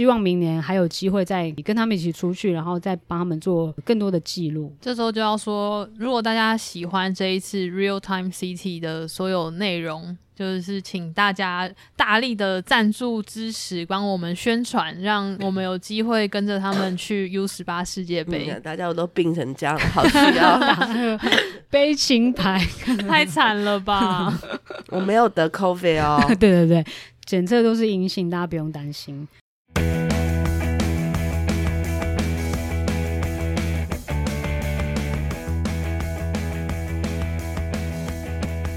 希望明年还有机会再跟他们一起出去，然后再帮他们做更多的记录。这时候就要说，如果大家喜欢这一次 Real Time City 的所有内容，就是请大家大力的赞助支持，帮我们宣传，让我们有机会跟着他们去 U 十八世界杯。大家都病成这样，好需要 悲情牌，太惨了吧！我没有得 COVID 哦，对对对，检测都是阴性，大家不用担心。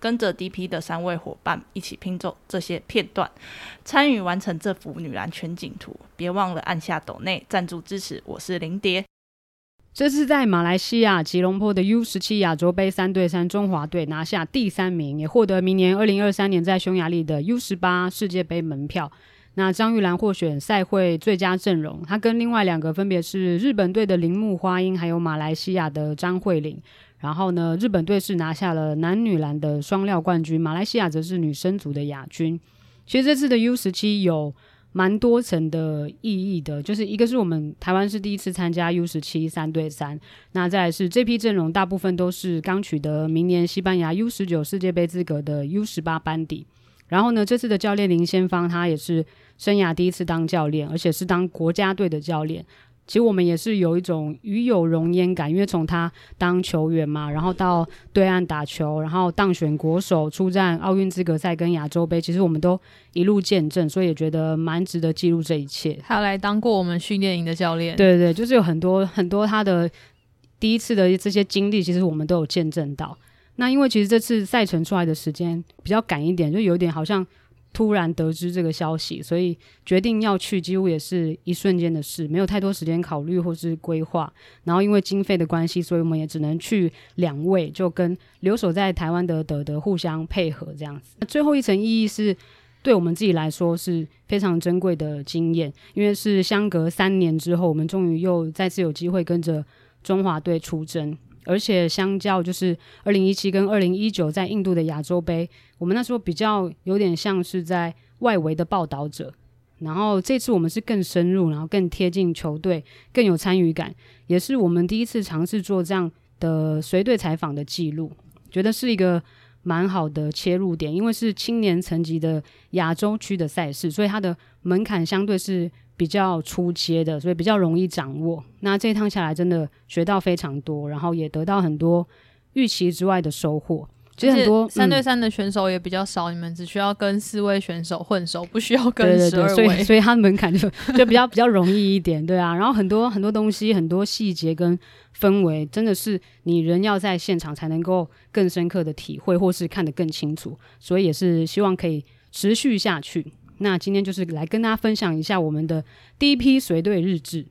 跟着 DP 的三位伙伴一起拼凑这些片段，参与完成这幅女篮全景图。别忘了按下抖内赞助支持。我是林蝶。这次在马来西亚吉隆坡的 U 十七亚洲杯三对三中华队拿下第三名，也获得明年二零二三年在匈牙利的 U 十八世界杯门票。那张玉兰获选赛会最佳阵容，她跟另外两个分别是日本队的铃木花音，还有马来西亚的张慧玲。然后呢，日本队是拿下了男女篮的双料冠军，马来西亚则是女生组的亚军。其实这次的 U 十七有蛮多层的意义的，就是一个是我们台湾是第一次参加 U 十七三对三，那再来是这批阵容大部分都是刚取得明年西班牙 U 十九世界杯资格的 U 十八班底。然后呢，这次的教练林先芳他也是生涯第一次当教练，而且是当国家队的教练。其实我们也是有一种与有荣焉感，因为从他当球员嘛，然后到对岸打球，然后当选国手，出战奥运资格赛跟亚洲杯，其实我们都一路见证，所以也觉得蛮值得记录这一切。他来当过我们训练营的教练，对对，就是有很多很多他的第一次的这些经历，其实我们都有见证到。那因为其实这次赛程出来的时间比较赶一点，就有点好像。突然得知这个消息，所以决定要去，几乎也是一瞬间的事，没有太多时间考虑或是规划。然后因为经费的关系，所以我们也只能去两位，就跟留守在台湾的德德互相配合这样子。最后一层意义是，对我们自己来说是非常珍贵的经验，因为是相隔三年之后，我们终于又再次有机会跟着中华队出征。而且相较就是二零一七跟二零一九在印度的亚洲杯，我们那时候比较有点像是在外围的报道者，然后这次我们是更深入，然后更贴近球队，更有参与感，也是我们第一次尝试做这样的随队采访的记录，觉得是一个蛮好的切入点，因为是青年层级的亚洲区的赛事，所以它的门槛相对是。比较出阶的，所以比较容易掌握。那这一趟下来，真的学到非常多，然后也得到很多预期之外的收获。其实很多三对三的选手也比较少，你们只需要跟四位选手混熟，不需要跟十二位，所以所以他门槛就 就比较比较容易一点，对啊。然后很多很多东西，很多细节跟氛围，真的是你人要在现场才能够更深刻的体会，或是看得更清楚。所以也是希望可以持续下去。那今天就是来跟大家分享一下我们的第一批随队日志。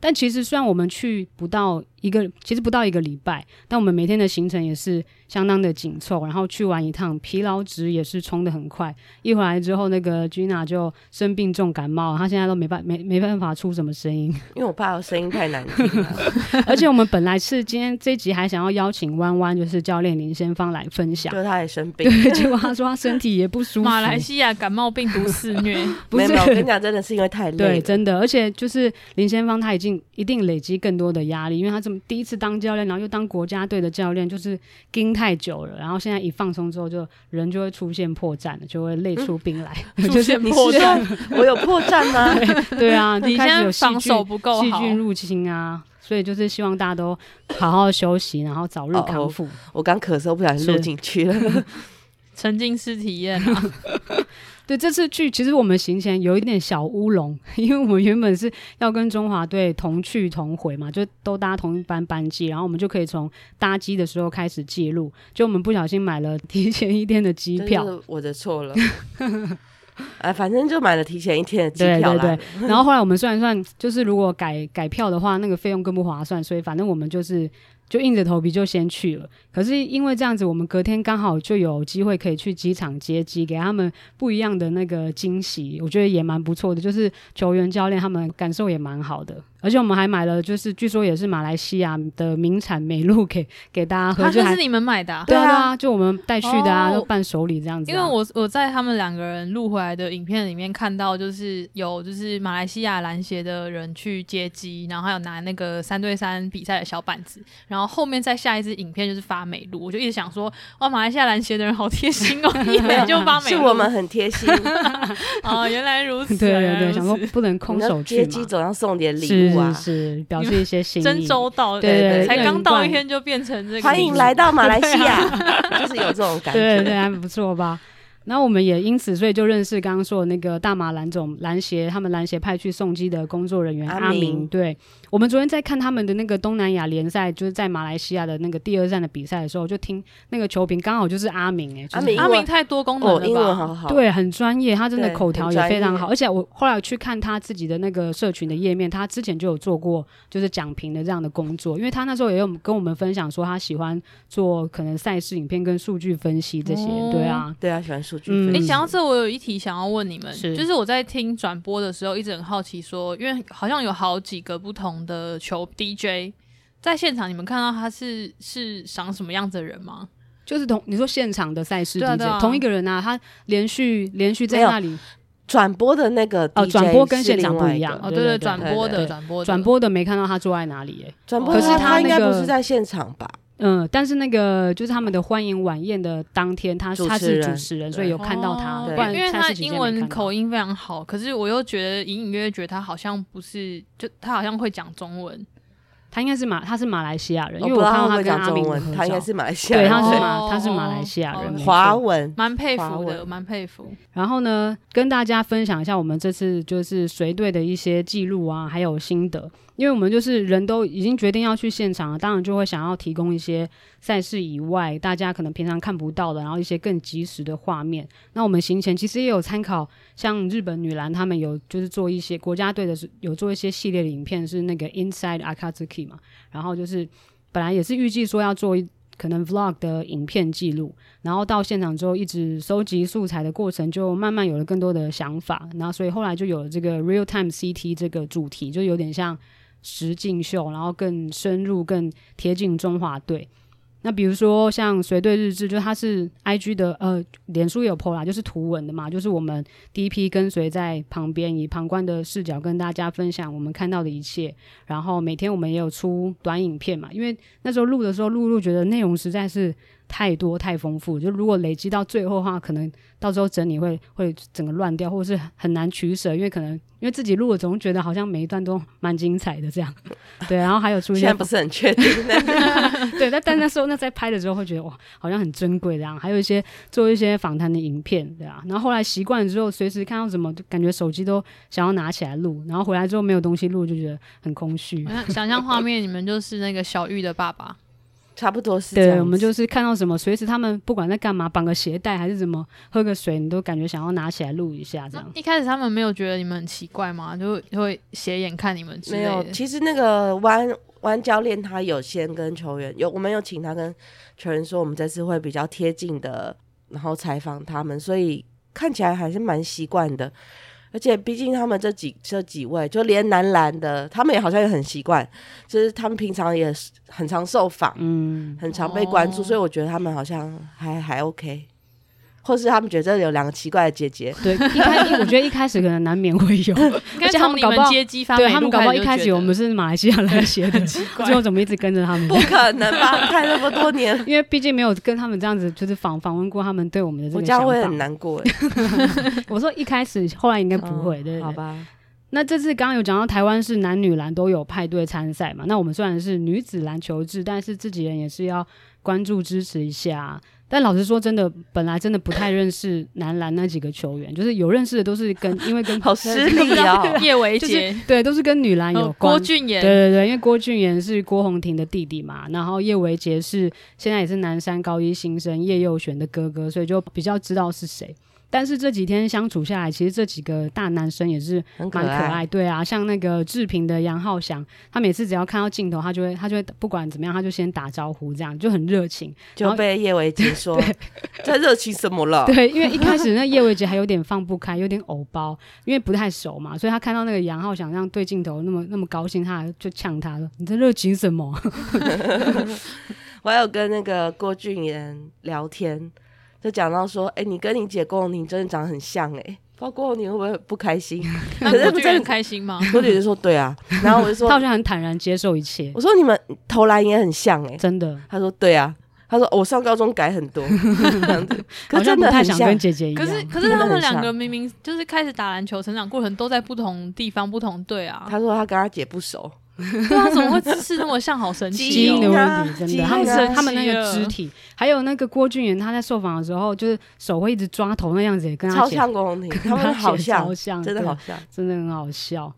但其实虽然我们去不到一个，其实不到一个礼拜，但我们每天的行程也是相当的紧凑。然后去完一趟，疲劳值也是冲的很快。一回来之后，那个 Gina 就生病重感冒，她现在都没办没没办法出什么声音，因为我怕我声音太难听。而且我们本来是今天这集还想要邀请弯弯，就是教练林先芳来分享，就他也生病，对，结果他说他身体也不舒服。马来西亚感冒病毒肆虐，没有，我跟你讲，真的是因为太累。对，真的，而且就是林先芳她已经。一定累积更多的压力，因为她这么第一次当教练，然后又当国家队的教练，就是盯太久了。然后现在一放松之后，就人就会出现破绽了，就会累出病来。出现破绽，我有破绽吗？对啊，你开始有防守不够细菌入侵啊，所以就是希望大家都好好休息，然后早日康复。我刚咳嗽，不小心录进去了，沉浸式体验啊。对，这次去其实我们行前有一点小乌龙，因为我们原本是要跟中华队同去同回嘛，就都搭同一班班机，然后我们就可以从搭机的时候开始记录。就我们不小心买了提前一天的机票，我的错了。哎，反正就买了提前一天的机票对对对。然后后来我们算一算，就是如果改改票的话，那个费用更不划算，所以反正我们就是。就硬着头皮就先去了。可是因为这样子，我们隔天刚好就有机会可以去机场接机，给他们不一样的那个惊喜，我觉得也蛮不错的。就是球员、教练他们感受也蛮好的。而且我们还买了，就是据说也是马来西亚的名产美露给给大家喝，它就还是你们买的啊、对啊对啊，就我们带去的啊，哦就伴手礼这样子啊、因为我我在他们两个人录回来的影片里面看到，就是有就是马来西亚篮协的人去接机，然后还有拿那个三对三比赛的小板子，然后后后面再下一支影片就是发美露，我就一直想说，哇，马来西亚篮协的人好贴心哦，一来就发美露，是我们很贴心，哦，原来如此，对对对，想说不能空手去接机嘛，总要送点礼物啊是。是，表示一些心意。真周到，对对对才刚到一天就变成这个，欢迎来到马来西亚，就是有这种感觉。对对对，还不错吧？然后我们也因此，所以就认识刚刚说的那个大马篮总篮协，他们篮协派去送机的工作人员阿。明对我们昨天在看他们的那个东南亚联赛，就是在马来西亚的那个第二站的比赛的时候，就听那个球评刚好就是阿明、哎，就是阿明阿明太多功能哦，了英文吧？好好。对，很专业，他真的口条也非常好。而且我后来去看他自己的那个社群的页面，他之前就有做过就是讲评的这样的工作，因为他那时候也有跟我们分享说，他喜欢做可能赛事影片跟数据分析这些。哦对啊，对啊，喜欢数据分析。讲到这，我有一题想要问你们，是就是我在听转播的时候，一直很好奇说，因为好像有好几个不同的球 DJ 在现场，你们看到他是是长什么样子的人吗？就是同你说现场的赛事 DJ，、同一个人啊，他连续连续在那里转播的那个哦转播跟现场不一样哦，对对对转播的转播的转播的没看到他坐在哪里耶。转播，可是他应该不是在现场吧？嗯，但是那个就是他们的欢迎晚宴的当天，他他是主持人所以有看到他，哦不然因为他赛事期间英文口音非常好，可是我又觉得隐隐约约觉得他好像不是，就他好像会讲中文，他应该是马他是马来西亚人，因为我看到他会讲跟阿明的中文，他应该是马来西亚对，人。他是哦。马他是马来西亚人，华文，蛮佩服的，蛮佩服。然后呢，跟大家分享一下我们这次就是随队的一些记录啊，还有心得。因为我们就是人都已经决定要去现场了，当然就会想要提供一些赛事以外大家可能平常看不到的，然后一些更及时的画面。那我们行前其实也有参考，像日本女篮他们有就是做一些国家队的有做一些系列的影片，是那个 Inside Akatsuki 嘛，然后就是本来也是预计说要做一可能 vlog 的影片记录，然后到现场之后一直收集素材的过程，就慢慢有了更多的想法，然后所以后来就有了这个 real time CT 这个主题，就有点像实境秀，然后更深入、更贴近中华队。那比如说像随队日志，就它是 I G 的呃，脸书有 PO 啦，就是图文的嘛，就是我们第一批跟随在旁边，以旁观的视角跟大家分享我们看到的一切。然后每天我们也有出短影片嘛，因为那时候录的时候，录录觉得内容实在是太多太丰富，就如果累积到最后的话，可能到时候整理会会整个乱掉，或者是很难取舍，因为可能因为自己录了，总觉得好像每一段都蛮精彩的这样。对，然后还有出一些现在不是很确定。对，但但那时候那在拍的时候会觉得哇，好像很珍贵这样，还有一些做一些访谈的影片，对啊。然后后来习惯了之后，随时看到什么，就感觉手机都想要拿起来录，然后回来之后没有东西录，就觉得很空虚。想想象画面，你们就是那个小玉的爸爸，差不多是这样对，我们就是看到什么，随时他们不管在干嘛，绑个鞋带还是什么，喝个水，你都感觉想要拿起来录一下这样。一开始他们没有觉得你们很奇怪吗？就会就会斜眼看你们之没有。其实那个弯弯教练他有先跟球员有，我们有请他跟球员说，我们这次会比较贴近的，然后采访他们，所以看起来还是蛮习惯的。而且毕竟他们这几这几位，就连男篮的，他们也好像也很习惯，就是他们平常也很常受访，嗯，很常被关注，哦。所以我觉得他们好像还还 OK，或是他们觉得这里有两个奇怪的姐姐，对，一开我觉得一开始可能难免会有，而且他们们搞不好接机发美对他们搞不好一开始我们是马来西亚来写的，最后怎么一直跟着他们？不可能吧？看那么多年，因为毕竟没有跟他们这样子，就是访访问过他们对我们的这我个想法。这样会很难过欸。我说一开始，后来应该不会，对对对。好吧？那这次刚刚有讲到台湾是男女篮都有派队参赛嘛？那我们虽然是女子篮球制，但是自己人也是要关注支持一下。但老实说，真的本来真的不太认识男篮那几个球员，就是有认识的都是跟因为跟好失礼啊。叶维就是杰、对都是跟女篮有哦关。郭俊对彦，对对，因为郭俊彦是郭宏婷的弟弟嘛，然后叶维杰是现在也是南山高一新生叶佑璇的哥哥，所以就比较知道是谁。但是这几天相处下来，其实这几个大男生也是蛮可爱，对啊，像那个志平的杨浩翔，他每次只要看到镜头，他就会他就会不管怎么样，他就先打招呼，这样就很热情。就被叶维杰 说 在热情什么了？对，因为一开始那叶维杰还有点放不开，有点偶包，因为不太熟嘛，所以他看到那个杨浩翔这样对镜头那么那么高兴，他还就呛他了：“你在热情什么？”我还有跟那个郭俊妍聊天，就讲到说，哎、你跟你姐郭永婷真的长得很像、哎，不知道郭永婷会不会不开心？可是不真的很开心吗？我姐姐说对啊，然后我就说他好，像很坦然接受一切，我说你们投篮也很像、哎，真的，他说对啊，他说我上高中改很多，这样子，可好像是真的很像不太想跟。姐姐一样。可是可是真的他们两个明明就是开始打篮球，成长过程都在不同地方、不同队啊。他说他跟他姐不熟，对啊，怎么会姿势那么像？好神奇哦！基因的啊问题，真的，他们他们那个肢体，还有那个郭俊元，他在受访的时候，就是手会一直抓头那样子，也跟他超像郭宏婷，跟他们好像超，像，真的好像。真的很好笑。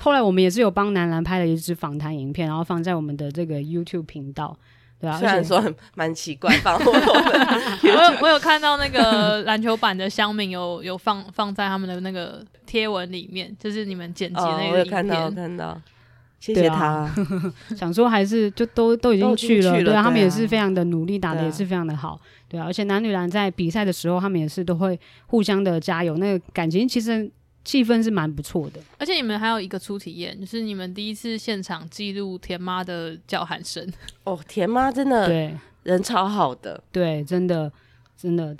后来我们也是有帮男篮拍了一支访谈影片，然后放在我们的这个 YouTube 频道，对啊，虽然说很蛮奇怪，放我们 我有我有看到那个篮球版的乡民有有放放在他们的那个贴文里面，就是你们剪辑那个影我有看到，我片。看到，谢谢他。想说还是就都都已经去了，对他们也啊是非常的努力，打的也是非常的好，对啊，而且男女篮在比赛的时候，他们也是都会互相的加油，那个感情其实气氛是蛮不错的。而且你们还有一个初体验，就是你们第一次现场记录田妈的叫喊声。哦，田妈真的对人超好的，对，真的真的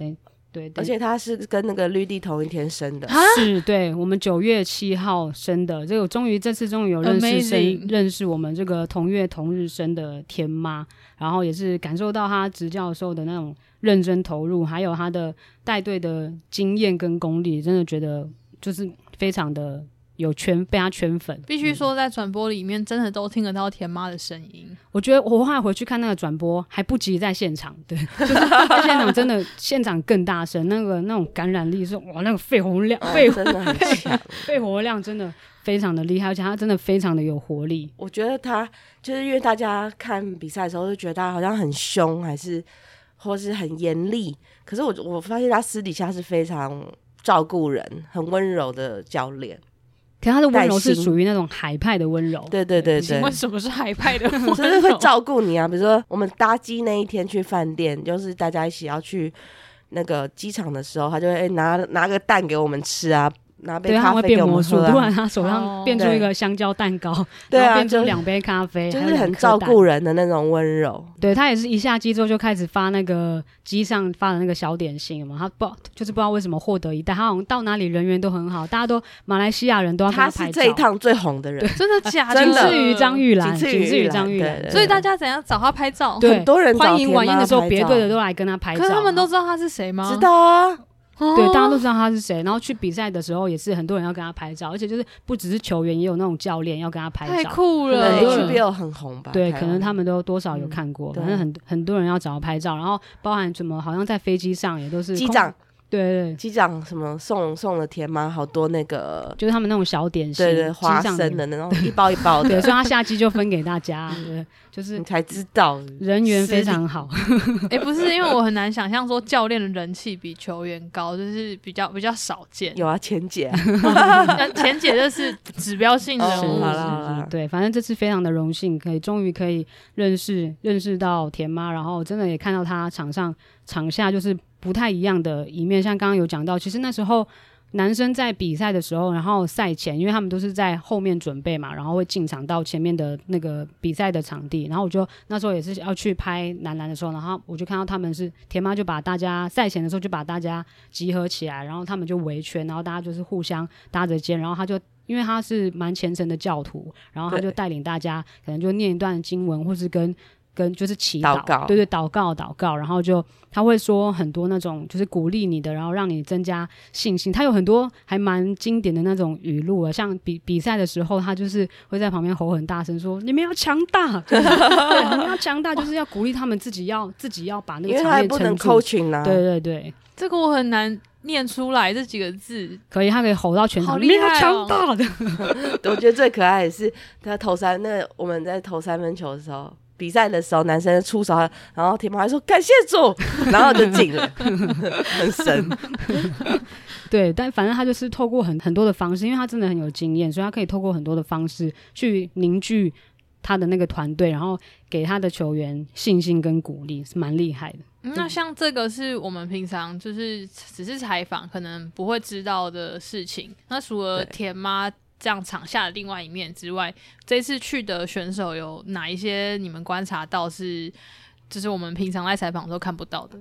对对，而且他是跟那个绿地同一天生的。是对我们九月七号生的，这个终于这次终于有认识生认识我们这个同月同日生的天妈，然后也是感受到他执教的时候的那种认真投入，还有他的带队的经验跟功力，真的觉得就是非常的有圈被他圈粉。必须说，在转播里面真的都听得到田妈的声音。我觉得我后来回去看那个转播，还不及在现场，对，就是在现场真的 现场更大声，那个那种感染力是哇，那个肺活量哦肺真的很强，肺活量真的非常的厉害，而且他真的非常的有活力。我觉得他就是因为大家看比赛的时候就觉得他好像很凶，还是或是很严厉，可是我我发现他私底下是非常照顾人、很温柔的教练。可他的温柔是属于那种海派的温柔，对对对对请问，什么是海派的温柔？就是会照顾你啊。比如说我们搭机那一天去饭店，就是大家一起要去那个机场的时候，他就会、哎拿拿个蛋给我们吃啊，拿杯对，他会咖啡给我变魔术，们喝啊突然。他手哦上变出一个香蕉蛋糕，对啊，然后变出两杯咖啡，就是很照顾人的那种温柔。对他也是一下机之后就开始发那个机上发的那个小点心嘛，他不就是不知道为什么获得一袋，他好像到哪里人缘都很好，大家都马来西亚人都要跟他，是这一趟最红的人，真的假 的？仅次于张玉兰，仅次于张玉兰，所以大家怎样找他拍照？对很多人找欢迎晚宴的时候，别队的都来跟他拍照，可是他们都知道他是谁吗？知道啊，对，大家哦都知道他是谁。然后去比赛的时候，也是很多人要跟他拍照，而且就是不只是球员，也有那种教练要跟他拍照太。酷了。人 HBO 很红吧？对，可能他们都多少有嗯看过，对反正很很多人要找他拍照，然后包含什么，好像在飞机上也都是机长，对对，机长什么送送了田妈好多那个，就是他们那种小点心，对对，花生的那种一包一包对，的，所以他下机就分给大家，对，就是你才知道。人缘非常好。哎、不是，因为我很难想象说教练的人气比球员高，就是比较比较少见。有啊，钱姐啊，钱姐这是指标性人物，哦好啦是好啦。对，反正这次非常的荣幸，可以终于可以认识认识到田妈，然后真的也看到她场上场下就是不太一样的一面。像刚刚有讲到，其实那时候男生在比赛的时候，然后赛前，因为他们都是在后面准备嘛，然后会进场到前面的那个比赛的场地，然后我就那时候也是要去拍男篮的时候，然后我就看到他们是田妈就把大家赛前的时候就把大家集合起来，然后他们就围圈，然后大家就是互相搭着肩，然后他就。因为他是蛮虔诚的教徒，然后他就带领大家，可能就念一段经文，或是跟跟就是祈祷，祷告对对，祷告祷告，然后就他会说很多那种就是鼓励你的，然后让你增加信心。他有很多还蛮经典的那种语录啊，像比比赛的时候，他就是会在旁边吼很大声说：“你们要强大，就是 对，你们要强大，就是要鼓励他们自己要自己要把那因为个场他也不能面撑住。” coaching 啊，对对对，这个我很难念出来这几个字。可以，他可以吼到全场，好厉害哦大的。我觉得最可爱的是他投三，那我们在投三分球的时候，比赛的时候，男生出手，然后铁毛还说感谢主，然后就进了，很神。对，但反正他就是透过很很多的方式，因为他真的很有经验，所以他可以透过很多的方式去凝聚他的那个团队，然后给他的球员信心跟鼓励，是蛮厉害的。嗯那像这个是我们平常就是只是采访，可能不会知道的事情。那除了对田妈这样场下的另外一面之外，这次去的选手有哪一些你们观察到是，就是我们平常在采访都看不到的？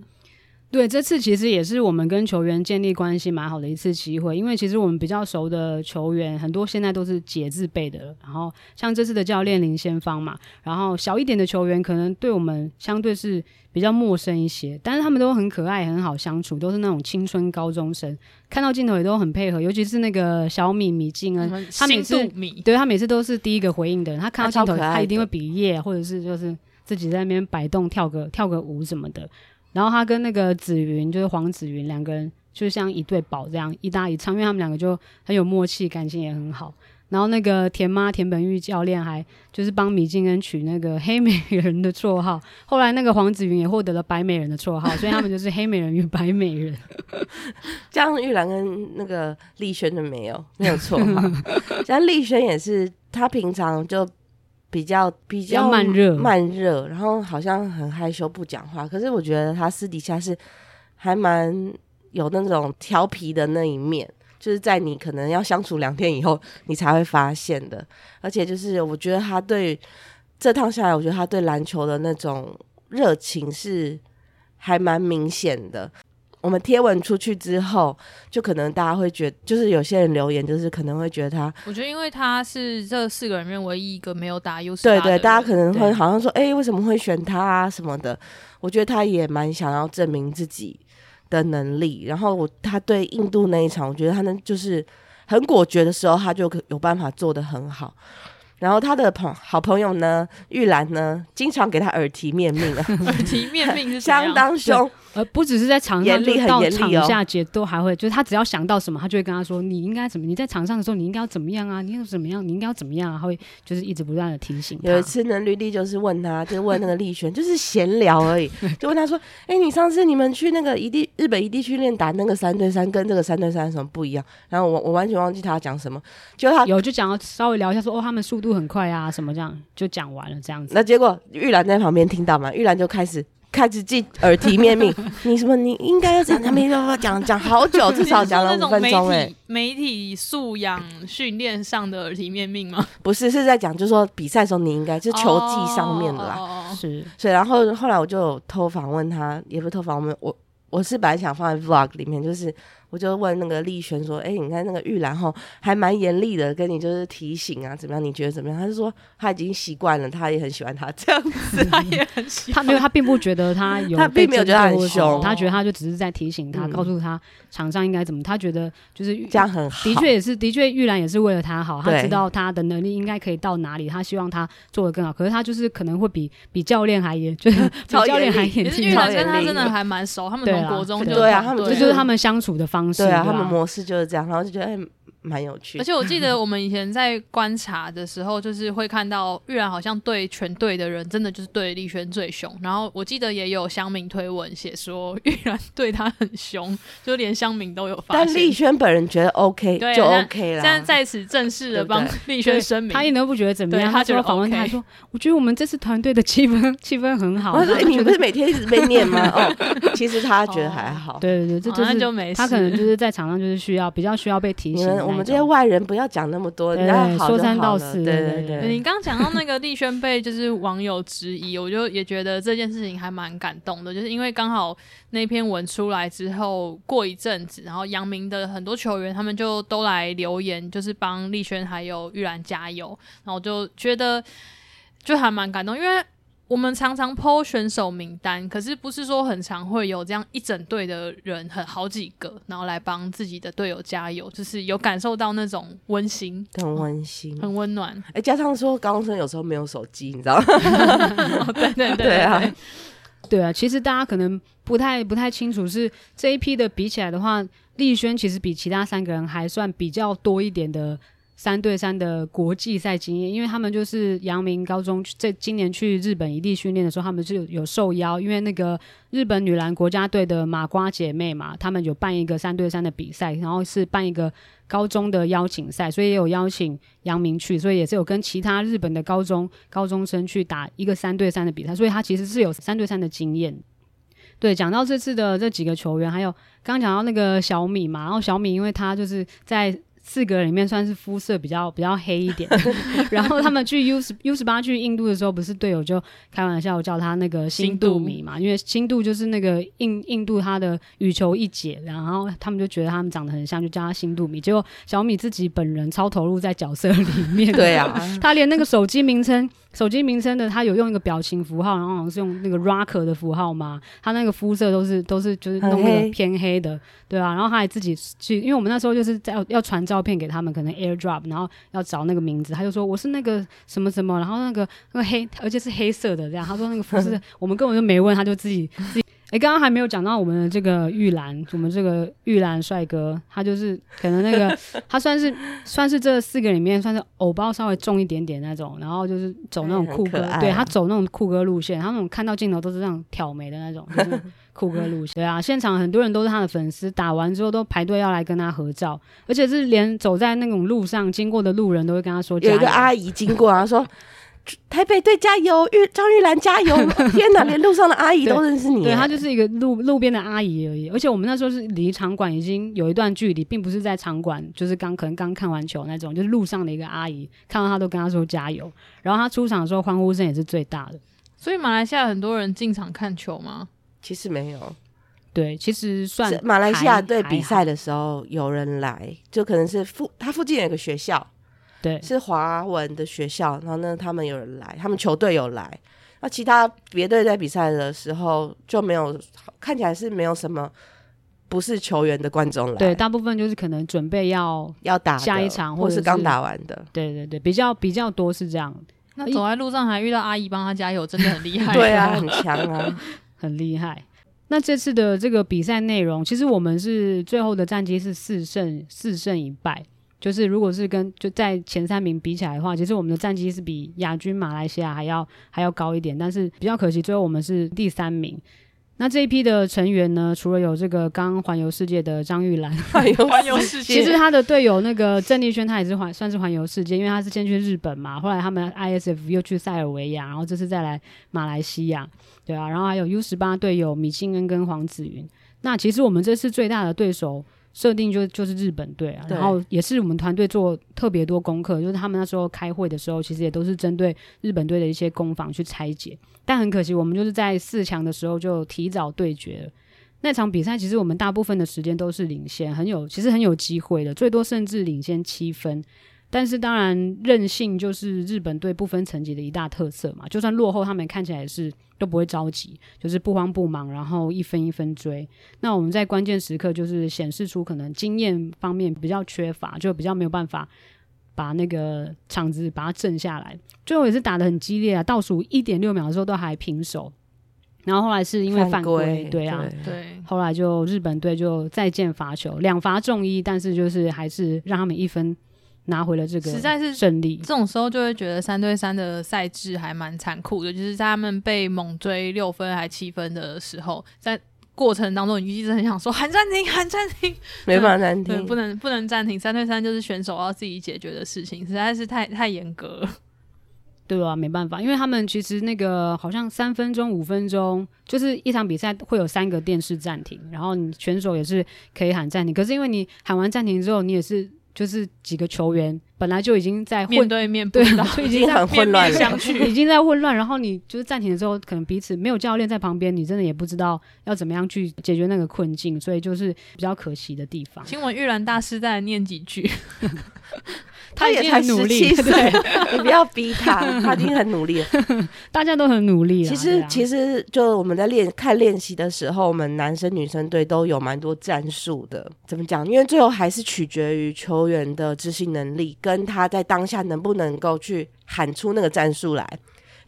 对，这次其实也是我们跟球员建立关系蛮好的一次机会，因为其实我们比较熟的球员很多现在都是解字辈的，然后像这次的教练林先芳嘛，然后小一点的球员可能对我们相对是比较陌生一些，但是他们都很可爱，很好相处，都是那种青春高中生，看到镜头也都很配合，尤其是那个小米米静恩，嗯他每次米对他每次都是第一个回应的人，他看到镜头他一定会比耶，或者是就是自己在那边摆动跳个跳个舞什么的。然后他跟那个紫云，就是黄紫云两个人就像一对宝这样一搭一唱，因为他们两个就很有默契，感情也很好。然后那个田妈田本玉教练还就是帮米静恩取那个黑美人的绰号，后来那个黄子云也获得了白美人的绰号，所以他们就是黑美人与白美人。这样玉兰跟那个丽轩就没有没有错哈。像丽轩也是，他平常就比较比较较慢热慢热，然后好像很害羞不讲话。可是我觉得他私底下是还蛮有那种调皮的那一面。就是在你可能要相处两天以后，你才会发现的。而且就是我觉得他对这趟下来，我觉得他对篮球的那种热情是还蛮明显的。我们贴文出去之后，就可能大家会觉得，就是有些人留言，就是可能会觉得他，我觉得因为他是这四个人里面唯一一个没有打 U 对对，大家可能会好像说，哎、为什么会选他啊什么的？我觉得他也蛮想要证明自己的能力。然后我他对印度那一场，我觉得他能就是很果决的时候，他就可有办法做得很好。然后他的朋好朋友呢，玉兰呢，经常给他耳提面命啊，耳提面命是相当凶。呃，不只是在场上，到场下姐都还会，就是他只要想到什么，他就会跟他说：“你应该怎么？你在场上的时候，你应该要怎么样啊？你要怎么样？你应该要怎么样啊？”他会就是一直不断的提醒。有一次呢，绿地就是问他，就是问那个丽轩，就是闲聊而已，就问他说：“哎、你上次你们去那个一地日本一地训练打那个三对三，跟这个三对三有什么不一样？”然后我我完全忘记他讲什么，就他有就讲要稍微聊一下说哦，他们速度很快啊，什么这样就讲完了这样子。那结果玉兰在旁边听到嘛，玉兰就开始开始记耳提面命，你什么你应该要讲，他没办法讲讲好久，至少讲了五分钟哎、体媒体素养训练上的耳提面命吗？不是是在讲，就是说比赛的时候你应该就是球技上面的啦。是所以然后后来我就有偷访问他，也不是偷访问我，我是本来想放在 vlog 里面，就是我就问那个丽轩说，哎、你看那个玉兰吼还蛮严厉的，跟你就是提醒啊，怎么样？你觉得怎么样？他就说他已经习惯了，他也很喜欢他这样子。他也很喜欢。他没有，他并不觉得他有 他并没有觉得他很凶他觉得他就只是在提醒他，嗯告诉他场上应该怎么。他觉得就是这样很好，的确也是，的确玉兰也是为了他好，他知道他的能力应该可以到哪里，他希望他做的更好。可是他就是可能会比比教练还严，就是比教练还严厉严厉。可是玉兰跟他真的还蛮熟，他们对啊从国中就对啊他们这就是他们相处的方式。对啊，吧他们模式就是这样，然后就觉得哎蛮、有趣而。且我记得我们以前在观察的时候，就是会看到玉兰好像对全队的人真的就是对丽轩最凶。然后我记得也有乡民推文写说玉兰对他很凶，就连乡民都有发现但现。丽轩本人觉得 OK 就 OK 了。现在在此正式的帮对丽轩声明，他一点都不觉得怎么样，他觉得他就访问他说：“我觉得我们这次团队的气氛气氛很好。”你不是每天一直被念吗？哦，其实他觉得还好。对对对，这哦就是那就没事。他可能就是在场上就是需要比较需要被提醒。们我们这些外人不要讲那么多，对人家好说三道四对对对对。对。你刚刚讲到那个丽轩被就是网友质疑，我就也觉得这件事情还蛮感动的，就是因为刚好那篇文出来之后，过一阵子，然后杨明的很多球员他们就都来留言，就是帮丽轩还有玉兰加油，然后我就觉得就还蛮感动，因为。我们常常 PO 选手名单，可是不是说很常会有这样一整队的人，很好几个，然后来帮自己的队友加油，就是有感受到那种温馨，很温馨。很温暖。哎，加上说高中生有时候没有手机，你知道吗？哦，对对 对对啊，对啊，其实大家可能不太不太清楚，是这一批的比起来的话，丽轩其实比其他三个人还算比较多一点的三对三的国际赛经验，因为他们就是阳明高中这今年去日本异地训练的时候，他们是有受邀，因为那个日本女篮国家队的马瓜姐妹嘛，他们有办一个三对三的比赛，然后是办一个高中的邀请赛，所以也有邀请阳明去，所以也是有跟其他日本的高中高中生去打一个三对三的比赛，所以他其实是有三对三的经验。对，讲到这次的这几个球员，还有刚讲到那个小米嘛，然后小米因为他就是在四个人里面算是肤色比较比较黑一点，然后他们去 U 十 U 十八去印度的时候，不是队友就开玩笑叫他那个新度米嘛，因为新度就是那个印印度他的羽球一姐，然后他们就觉得他们长得很像，就叫他新度米。结果小米自己本人超投入在角色里面，对啊，他连那个手机名称。手机名称的，他有用一个表情符号，然后好像是用那个 rocker 的符号嘛。他那个肤色都是都是就是弄那个偏黑的，对啊。然后他还自己去，因为我们那时候就是在要传照片给他们，可能 AirDrop，然后要找那个名字，他就说我是那个什么什么，然后那个那个黑，而且是黑色的这样。他说那个肤色，我们根本就没问，他就自己自己。哎，刚刚还没有讲到我们的这个玉兰，我们这个玉兰帅哥，他就是可能那个他算是算是这四个里面算是偶包稍微重一点点那种，然后就是走那种酷哥，对他走那种酷哥路线，他那种看到镜头都是这样挑眉的那种，就是酷哥路线。对啊，现场很多人都是他的粉丝，打完之后都排队要来跟他合照，而且是连走在那种路上经过的路人都会跟他说，有一个阿姨经过，然后说。台北队加油，玉张玉兰加油！天哪，连路上的阿姨都认识你。对，她就是一个路路边的阿姨而已。而且我们那时候是离场馆已经有一段距离，并不是在场馆，就是刚可能刚看完球那种，就是路上的一个阿姨看到她都跟她说加油。然后她出场的时候欢呼声也是最大的。所以马来西亚很多人进场看球吗？其实没有。对，其实算马来西亚队比赛的时候有人来，就可能是附他附近有个学校。对，是华文的学校，然后呢，他们有人来，他们球队有来，那其他别队在比赛的时候就没有，看起来是没有什么不是球员的观众来，对，大部分就是可能准备要要打下一场，或是刚打完的，对对对，比较比较多是这样。那走在路上还遇到阿姨帮他加油，真的很厉害，对啊，很强啊，很厉害。那这次的这个比赛内容，其实我们是最后的战绩是四胜四胜一败。就是如果是跟就在前三名比起来的话，其实我们的战绩是比亚军马来西亚还要还要高一点，但是比较可惜，最后我们是第三名。那这一批的成员呢，除了有这个刚环游世界的张玉兰，环游环游世界，其实他的队友那个郑丽轩，他也是环算是环游世界，因为他是先去日本嘛，后来他们 ISF 又去塞尔维亚，然后这次再来马来西亚，对啊，然后还有 U 十八队友米信恩跟黄子云。那其实我们这次最大的对手。设定就就是日本队啊，然后也是我们团队做特别多功课，就是他们那时候开会的时候，其实也都是针对日本队的一些攻防去拆解。但很可惜，我们就是在四强的时候就提早对决了。那场比赛其实我们大部分的时间都是领先，很有其实很有机会的，最多甚至领先七分。但是当然，韧性就是日本队不分层级的一大特色嘛。就算落后，他们看起来是都不会着急，就是不慌不忙，然后一分一分追。那我们在关键时刻就是显示出可能经验方面比较缺乏，就比较没有办法把那个场子把它震下来。最后也是打的很激烈啊，倒数一点六秒的时候都还平手。然后后来是因为犯规，对啊，对，后来就日本队就再见罚球，两罚中一，但是就是还是让他们一分。拿回了这个，实在是胜利。这种时候就会觉得三对三的赛制还蛮残酷的，就是在他们被猛追六分还七分的时候，在过程当中，你一直很想说喊暂停，喊暂停，没办法暂停，不能不能暂停。三对三就是选手要自己解决的事情，实在是太太严格了。对啊，没办法，因为他们其实那个好像三分钟、五分钟，就是一场比赛会有三个电视暂停，然后你选手也是可以喊暂停。可是因为你喊完暂停之后，你也是。就是几个球员本来就已经在面对面对，就已经 很混乱相去，已经在混乱。然后你就是暂停的时候，可能彼此没有教练在旁边，你真的也不知道要怎么样去解决那个困境，所以就是比较可惜的地方。请问玉兰大师再念几句。他也才十七岁，你不要逼他，他已经很努力了。大家都很努力。其实，其实就我们在练看练习的时候，我们男生女生队都有蛮多战术的。怎么讲？因为最后还是取决于球员的执行能力，跟他在当下能不能够去喊出那个战术来。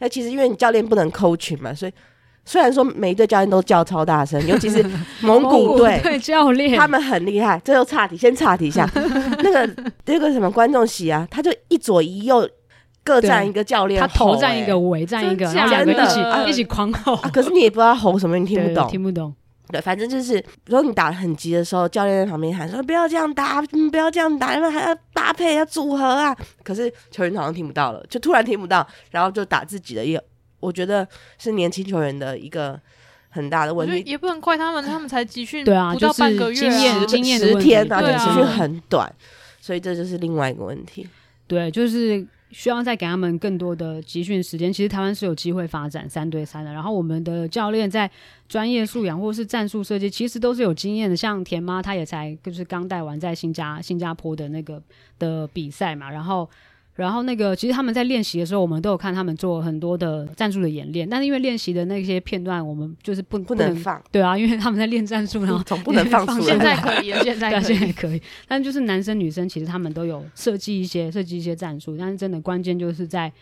那其实因为你教练不能 coach 嘛，所以。虽然说每一队教练都叫超大声，尤其是蒙古队，对教练，他们很厉害。这又岔题，先岔题一下。那个那个什么观众席啊，他就一左一右各站一个教练吼，他头站一欸个，尾站一个，真然后两个一起的一起狂吼，啊可是你也不知道吼什么，你听不懂。听不懂。对，反正就是，比如说你打的很急的时候，教练在旁边喊说：“不要这样打，嗯不要这样打，因为还要搭配，要组合啊。”可是球员好像听不到了，就突然听不到，然后就打自己的。也我觉得是年轻球员的一个很大的问题。我觉得也不能怪他们，他们才集训对啊不到就是半个月经验啊，经验的问题十天啊，对啊集训很短，所以这就是另外一个问题。对，就是需要再给他们更多的集训时间。其实台湾是有机会发展三对三的，然后我们的教练在专业素养或是战术设计，其实都是有经验的。像田妈，她也才就是刚带完在新加新加坡的那个的比赛嘛，然后。然后那个，其实他们在练习的时候，我们都有看他们做很多的战术的演练，但是因为练习的那些片段，我们就是不不能放，对啊，因为他们在练战术，然后总不能放出现在。可以了，现在对啊，可以。现在可以，但就是男生女生其实他们都有设计一些设计一些战术，但是真的关键就是在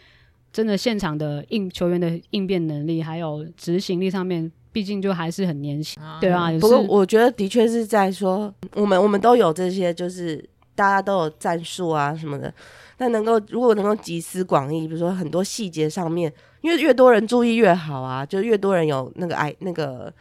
真的现场的应球员的应变能力还有执行力上面，毕竟就还是很年轻，对啊，不过我觉得的确是在说，我们我们都有这些，就是大家都有战术啊什么的。但能够如果能够集思广益，比如说很多细节上面，因为越多人注意越好啊，就越多人有那个爱那个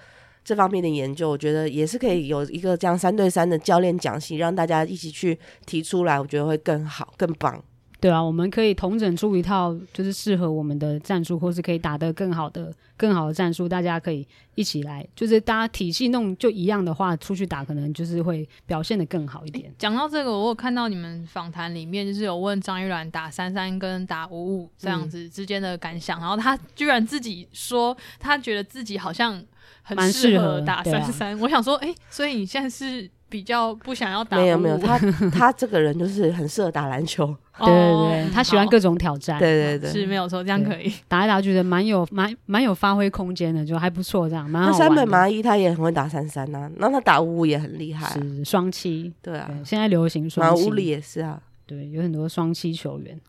这方面的研究，我觉得也是可以有一个这样三对三的教练讲习，让大家一起去提出来，我觉得会更好更棒。对啊，我们可以统整出一套就是适合我们的战术，或是可以打得更好的、更好的战术，大家可以一起来，就是大家体系弄就一样的话，出去打可能就是会表现得更好一点。讲到这个，我有看到你们访谈里面，就是有问张玉兰打三三跟打五五这样子之间的感想，然后他居然自己说他觉得自己好像很蛮适合打三三。我想说，哎、所以你现在是比较不想要打没有没有，他 他这个人就是很适合打篮球，对对哦对，他喜欢各种挑战，对对对。是没有错，这样可以。打一打觉得蛮有蛮蛮有发挥空间的，就还不错，这样那山好玩的。本麻衣他也很会打三三呐，那他打五五也很厉害啊、是双七，对啊，现在流行双七乌，里也是啊。对，有很多双七球员。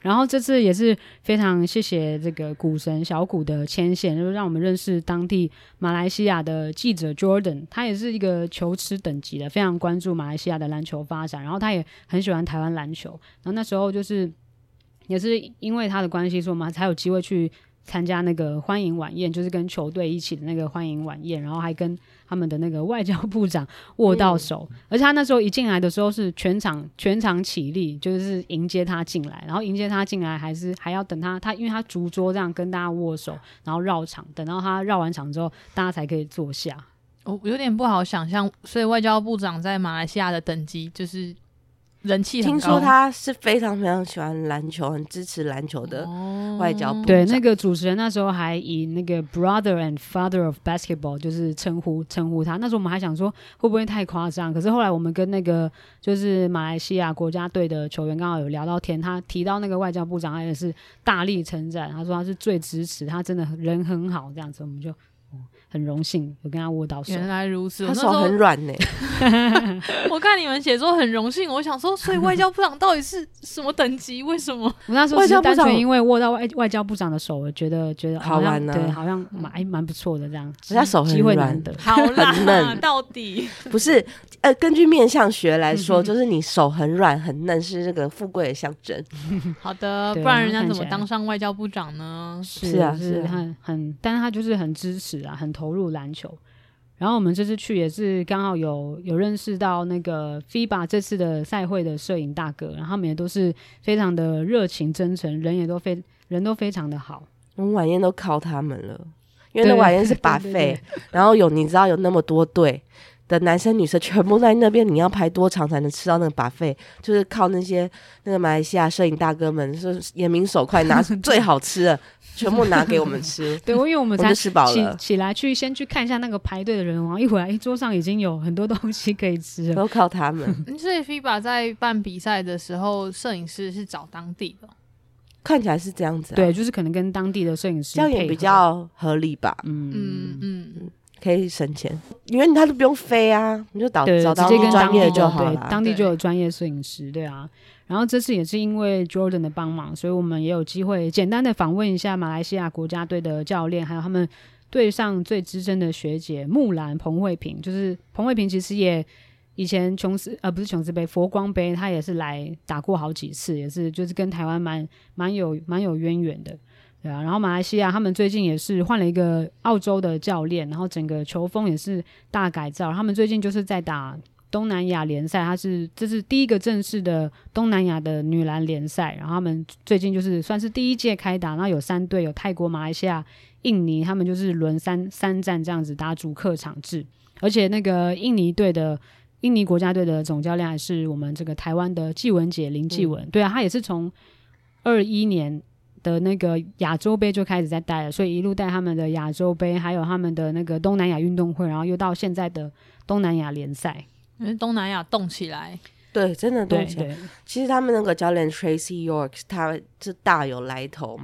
然后这次也是非常谢谢这个股神小谷的牵线，就是让我们认识当地马来西亚的记者 Jordan，他也是一个球痴等级的，非常关注马来西亚的篮球发展，然后他也很喜欢台湾篮球。然后那时候就是也是因为他的关系，所以我们才有机会去参加那个欢迎晚宴，就是跟球队一起的那个欢迎晚宴，然后还跟他们的那个外交部长握到手，而且他那时候一进来的时候是全场全场起立，就是迎接他进来，然后迎接他进来还是还要等他他因为他逐桌这样跟大家握手，然后绕场，等到他绕完场之后，大家才可以坐下。我有点不好想象，所以外交部长在马来西亚的等级就是人气听。说他是非常非常喜欢篮球，很支持篮球的哦外交部对，那个主持人那时候还以那个 brother and father of basketball 就是称呼称呼他。那时候我们还想说会不会太夸张，可是后来我们跟那个就是马来西亚国家队的球员刚好有聊到天，他提到那个外交部长，他也是大力称赞，他说他是最支持，他真的人很好，这样子我们就。哦很荣幸有跟他握到手，原来如此，他手很软呢、我看你们写说很荣幸，我想说，所以外交部长到底是什么等级？为什么？我那时候外交部只是单纯长因为握到外外交部长的手，我觉得觉得好玩啊对，好像蛮哎蛮不错的这样，人家手很机会软难得，好嫩到底不是，呃，根据面相学来嗯说，就是你手很软很嫩，是这个富贵的象征。好的，不然人家怎么当上外交部长呢？是是啊是是啊很很，但是他就是很支持啊，很投入篮球。然后我们这次去也是刚好有有认识到那个 FIBA 这次的赛会的摄影大哥，然后他们也都是非常的热情真诚，人也都非人都非常的好。我们晚宴都靠他们了，因为那晚宴是对把对费，然后有你知道有那么多队的男生女生全部在那边，你要排多长才能吃到那个把费？就是靠那些那个马来西亚摄影大哥们，是眼明手快，拿 最好吃的全部拿给我们吃，对，因为我们才吃饱了，起来去先去看一下那个排队的人，然后一回来，一，桌上已经有很多东西可以吃了。都靠他们。嗯所以 FIBA 在办比赛的时候，摄影师是找当地的。看起来是这样子、啊，对，，就是可能跟当地的摄影师这样也比较合理吧，嗯嗯嗯，可以省钱，因为他都不用飞啊，你就找对，找到直接跟专业当地就好了。对当地就有专业摄影师，对啊。然后这次也是因为 Jordan 的帮忙，所以我们也有机会简单的访问一下马来西亚国家队的教练，还有他们队上最资深的学姐木兰彭慧萍，就是彭慧萍其实也以前琼斯呃不是琼斯杯佛光杯，她也是来打过好几次，也是就是跟台湾蛮蛮有蛮有渊源的。对啊，然后马来西亚他们最近也是换了一个澳洲的教练，然后整个球风也是大改造。他们最近就是在打东南亚联赛，它是这是第一个正式的东南亚的女篮联赛。然后他们最近就是算是第一届开打，然后有三队，有泰国、马来西亚、印尼，他们就是轮三三战这样子打主客场制。而且那个印尼队的印尼国家队的总教练还是我们这个台湾的季文姐林季文，对啊，他也是从二一年。的那个亚洲杯就开始在带了，所以一路带他们的亚洲杯，还有他们的那个东南亚运动会，然后又到现在的东南亚联赛。因为东南亚动起来，对，真的动起来。其实他们那个教练 Tracy York，他是大有来头，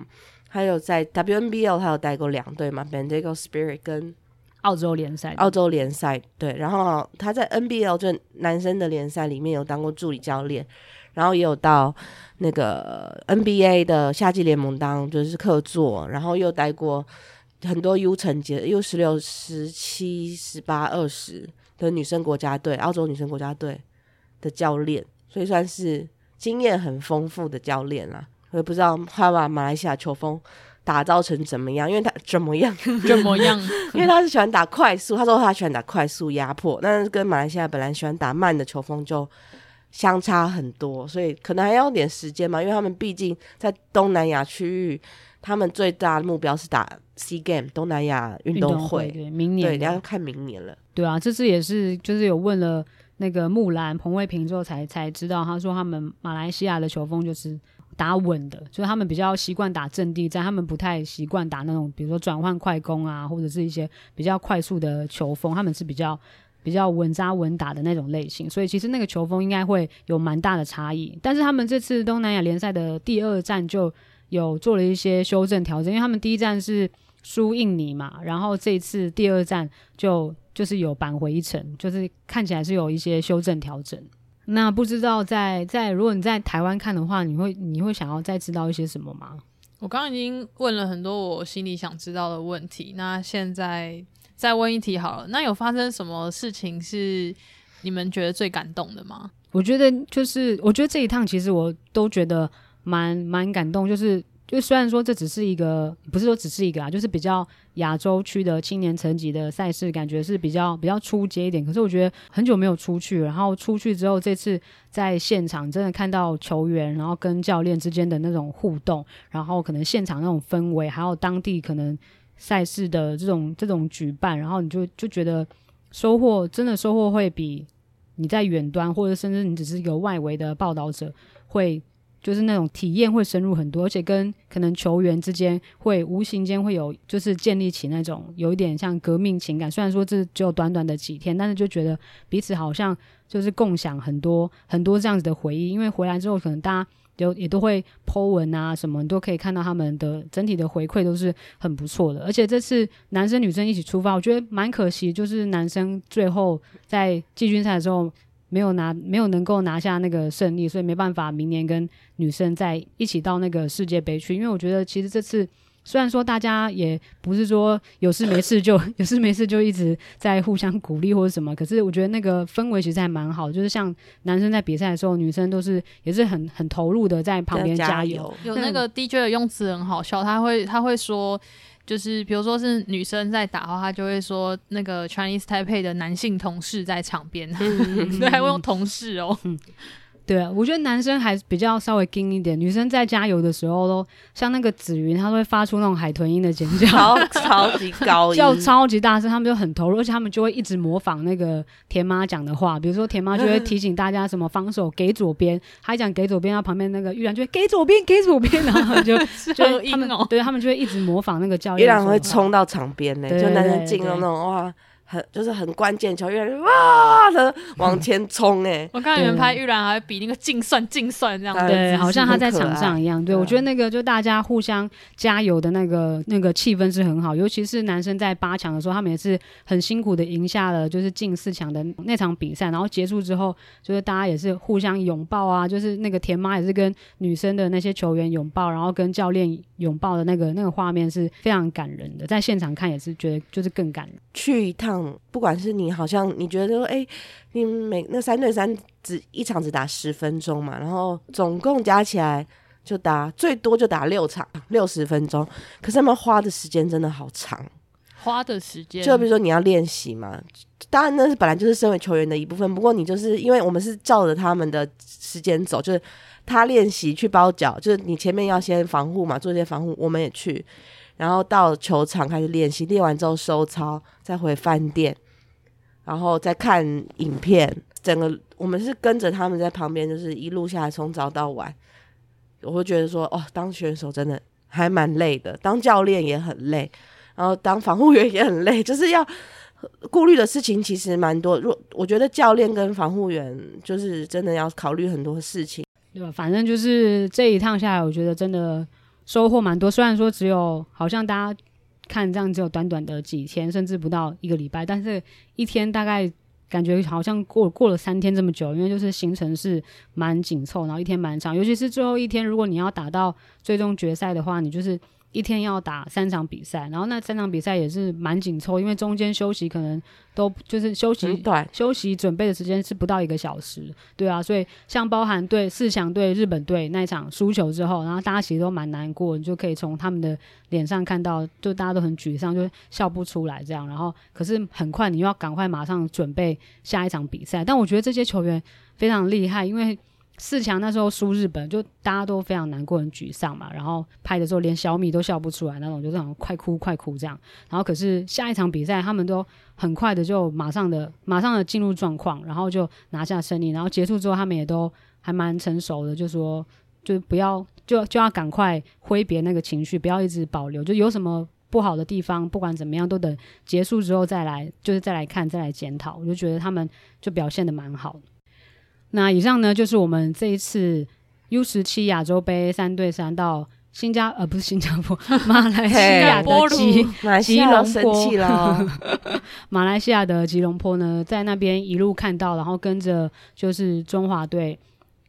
还有在 WNBL 他有带过两队嘛 b e n d i g o Spirit 跟澳洲联赛，澳洲联赛，对，然后他在 NBL 就男生的联赛里面有当过助理教练，然后也有到那个 NBA 的夏季联盟当就是客座，然后又待过很多 U 成级 U 十六、十七、十八、二十的女生国家队，澳洲女生国家队的教练，所以算是经验很丰富的教练啦。我也不知道他把马来西亚球风打造成怎么样，因为他怎么样？怎么样？因为他是喜欢打快速，他说他喜欢打快速压迫，但是跟马来西亚本来喜欢打慢的球风就相差很多，所以可能还要点时间嘛。因为他们毕竟在东南亚区域，他们最大的目标是打 C Game 东南亚运运动会，动对，明对，年对要看明年了。对啊，这次也是就是有问了那个木兰彭卫平之后才才知道，他说他们马来西亚的球风就是打稳的，就是他们比较习惯打阵地战，他们不太习惯打那种比如说转换快攻啊，或者是一些比较快速的球风，他们是比较。比较稳扎稳打的那种类型，所以其实那个球风应该会有蛮大的差异。但是他们这次东南亚联赛的第二站就有做了一些修正调整，因为他们第一站是输印尼嘛，然后这一次第二站就就是有扳回一城，就是看起来是有一些修正调整。那不知道在在如果你在台湾看的话，你会你会想要再知道一些什么吗？我刚刚已经问了很多我心里想知道的问题，那现在再问一题好了。那有发生什么事情是你们觉得最感动的吗？我觉得就是，我觉得这一趟其实我都觉得蛮蛮感动，就是就虽然说这只是一个，不是说只是一个啊，就是比较亚洲区的青年层级的赛事，感觉是比较比较出街一点。可是我觉得很久没有出去，然后出去之后，这次在现场真的看到球员，然后跟教练之间的那种互动，然后可能现场那种氛围，还有当地可能赛事的这种这种举办，然后你就就觉得收获真的收获会比你在远端，或者甚至你只是一个外围的报道者，会就是那种体验会深入很多，而且跟可能球员之间会无形间会有就是建立起那种有一点像革命情感。虽然说这只有短短的几天，但是就觉得彼此好像就是共享很多很多这样子的回忆。因为回来之后，可能大家就也都会 Po 文啊什么，你都可以看到他们的整体的回馈都是很不错的。而且这次男生女生一起出发，我觉得蛮可惜，就是男生最后在季军赛的时候。没有拿，没有能够拿下那个胜利，所以没办法明年跟女生再一起到那个世界杯去。因为我觉得其实这次虽然说大家也不是说有事没事就 有事没事就一直在互相鼓励或者什么，可是我觉得那个氛围其实还蛮好，就是像男生在比赛的时候，女生都是也是很很投入的在旁边加油。，有那个 DJ 的用词很好笑，他会他会说，就是比如说是女生在打的话，他就会说那个 Chinese Taipei 的男性同事在场边，对，还会用同事哦。对啊，我觉得男生还比较稍微硬一点，女生在加油的时候都像那个紫云，她都会发出那种海豚音的尖叫。超超级高音，叫超级大声，他们就很投入，而且他们就会一直模仿那个田妈讲的话，比如说田妈就会提醒大家什么防守给左边，还讲给左边，然后旁边那个玉兰就会给左边给左边，然后就 就他们对他们就会一直模仿那个教依然会。冲到场边呢，对就男对生进入那种哇，很就是很关键球，越来越哇的 往前冲哎，我看原拍玉兰还比那个竞算竞算这样对子，对，好像他在场上一样。对，我觉得那个就大家互相加油的那个那个气氛是很好，尤其是男生在八强的时候，他们也是很辛苦的赢下了就是进四强的那场比赛，然后结束之后，就是大家也是互相拥抱啊，就是那个田妈也是跟女生的那些球员拥抱，然后跟教练拥抱的那个那个画面是非常感人的，在现场看也是觉得就是更感人。去一趟，不管是你好像你觉得说，哎、你每那三对三只一场只打十分钟嘛，然后总共加起来就打最多就打六场，六十分钟，可是他们花的时间真的好长。花的时间，就比如说你要练习嘛，当然那是本来就是身为球员的一部分，不过你就是因为我们是照着他们的时间走，就是他练习去包脚，就是你前面要先防护嘛，做些防护，我们也去，然后到球场开始练习，练完之后收操，再回饭店，然后再看影片，整个我们是跟着他们在旁边，就是一路下来从早到晚，我会觉得说，哦，当选手真的还蛮累的，当教练也很累。然后当防护员也很累，就是要顾虑的事情其实蛮多。如我觉得教练跟防护员就是真的要考虑很多事情。对吧？反正就是这一趟下来，我觉得真的收获蛮多。虽然说只有好像大家看这样只有短短的几天，甚至不到一个礼拜，但是一天大概感觉好像过过了三天这么久，因为就是行程是蛮紧凑，然后一天蛮长，尤其是最后一天，如果你要打到最终决赛的话，你就是。一天要打三场比赛，然后那三场比赛也是蛮紧凑，因为中间休息可能都就是休息很短，休息准备的时间是不到一个小时，对啊，所以像包含对四强对日本队那一场输球之后，然后大家其实都蛮难过，你就可以从他们的脸上看到，就大家都很沮丧，就笑不出来这样。然后可是很快你又要赶快马上准备下一场比赛，但我觉得这些球员非常厉害，因为。四强那时候输日本，就大家都非常难过、很沮丧嘛。然后拍的时候连小米都笑不出来那种，就是好像快哭快哭这样。然后可是下一场比赛，他们都很快的就马上的、马上的进入状况，然后就拿下胜利。然后结束之后，他们也都还蛮成熟的，就说就不要就就要赶快挥别那个情绪，不要一直保留。就有什么不好的地方，不管怎么样，都等结束之后再来，就是再来看、再来检讨。我就觉得他们就表现的蛮好。那以上呢，就是我们这一次 U 十七亚洲杯三对三到新加呃不是新加坡，马来西亚的吉马来西亚要生气了，马来西亚的吉隆坡呢，在那边一路看到，然后跟着就是中华队。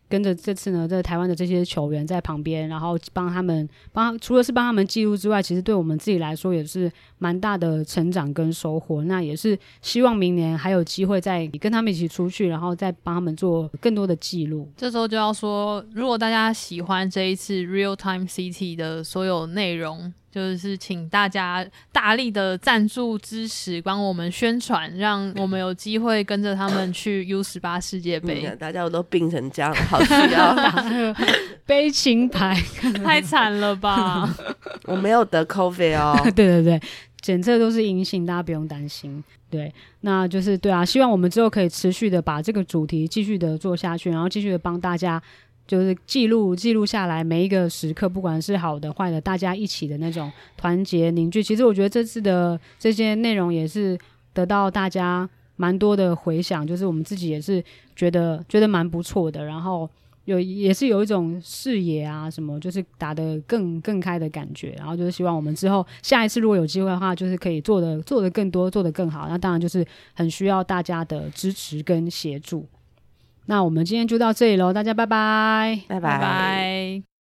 跟着这次呢，在台湾的这些球员在旁边，然后帮他们帮，除了是帮他们记录之外，其实对我们自己来说也是蛮大的成长跟收获。那也是希望明年还有机会再跟他们一起出去，然后再帮他们做更多的记录。这时候就要说，如果大家喜欢这一次 Real Time City 的所有内容，就是请大家大力的赞助支持，帮我们宣传，让我们有机会跟着他们去 U 十八世界杯。嗯大家都病成这样，好需要。悲情牌，太惨了吧！我没有得 COVID 哦，对对对，检测都是阴性，大家不用担心。对，那就是对啊，希望我们之后可以持续的把这个主题继续的做下去，然后继续的帮大家就是记录记录下来每一个时刻，不管是好的坏的，大家一起的那种团结凝聚。其实我觉得这次的这些内容也是得到大家蛮多的回响，就是我们自己也是觉得觉得蛮不错的，然后。有也是有一种视野啊，什么就是打得更更开的感觉，然后就是希望我们之后下一次如果有机会的话，就是可以做的做的更多，做得更好。那当然就是很需要大家的支持跟协助。那我们今天就到这里喽，大家拜拜，拜拜拜。